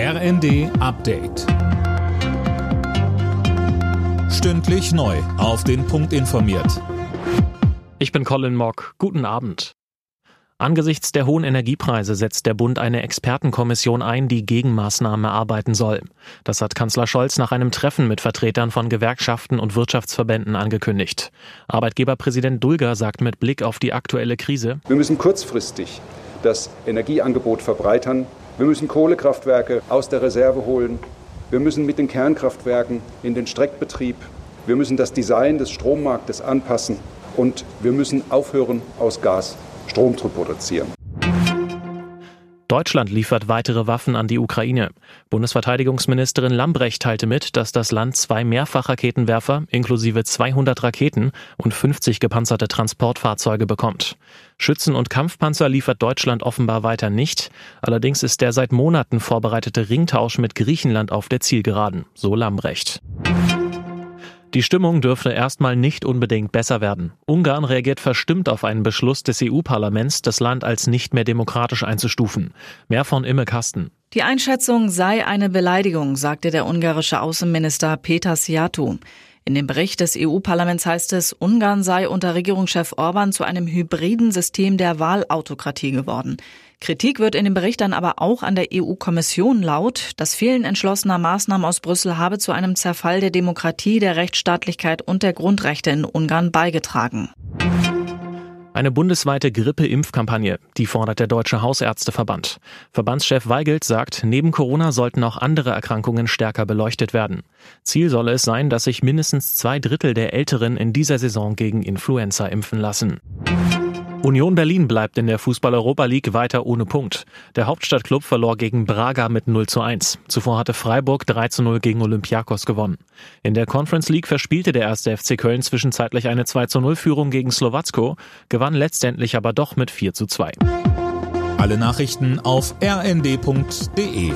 RND Update. Stündlich neu. Auf den Punkt informiert. Ich bin Colin Mock. Guten Abend. Angesichts der hohen Energiepreise setzt der Bund eine Expertenkommission ein, die Gegenmaßnahmen erarbeiten soll. Das hat Kanzler Scholz nach einem Treffen mit Vertretern von Gewerkschaften und Wirtschaftsverbänden angekündigt. Arbeitgeberpräsident Dulger sagt mit Blick auf die aktuelle Krise, Wir müssen kurzfristig das Energieangebot verbreitern. Wir müssen Kohlekraftwerke aus der Reserve holen. Wir müssen mit den Kernkraftwerken in den Streckbetrieb. Wir müssen das Design des Strommarktes anpassen. Und wir müssen aufhören, aus Gas Strom zu produzieren. Deutschland liefert weitere Waffen an die Ukraine. Bundesverteidigungsministerin Lambrecht teilte mit, dass das Land zwei Mehrfachraketenwerfer inklusive 200 Raketen und 50 gepanzerte Transportfahrzeuge bekommt. Schützen- und Kampfpanzer liefert Deutschland offenbar weiter nicht. Allerdings ist der seit Monaten vorbereitete Ringtausch mit Griechenland auf der Zielgeraden, so Lambrecht. Die Stimmung dürfte erstmal nicht unbedingt besser werden. Ungarn reagiert verstimmt auf einen Beschluss des EU-Parlaments, das Land als nicht mehr demokratisch einzustufen. Mehr von Imme Kasten. Die Einschätzung sei eine Beleidigung, sagte der ungarische Außenminister Peter Siatu. In dem Bericht des EU-Parlaments heißt es, Ungarn sei unter Regierungschef Orban zu einem hybriden System der Wahlautokratie geworden. Kritik wird in dem Bericht dann aber auch an der EU-Kommission laut. Das Fehlen entschlossener Maßnahmen aus Brüssel habe zu einem Zerfall der Demokratie, der Rechtsstaatlichkeit und der Grundrechte in Ungarn beigetragen. Eine bundesweite Grippe-Impfkampagne, die fordert der Deutsche Hausärzteverband. Verbandschef Weigelt sagt, neben Corona sollten auch andere Erkrankungen stärker beleuchtet werden. Ziel solle es sein, dass sich mindestens zwei Drittel der Älteren in dieser Saison gegen Influenza impfen lassen. Union Berlin bleibt in der Fußball-Europa League weiter ohne Punkt. Der Hauptstadtklub verlor gegen Braga mit 0 zu 1. Zuvor hatte Freiburg 3 zu 0 gegen Olympiakos gewonnen. In der Conference League verspielte der erste FC Köln zwischenzeitlich eine 2 zu 0 Führung gegen Slowacko, gewann letztendlich aber doch mit 4 zu 2. Alle Nachrichten auf rnd.de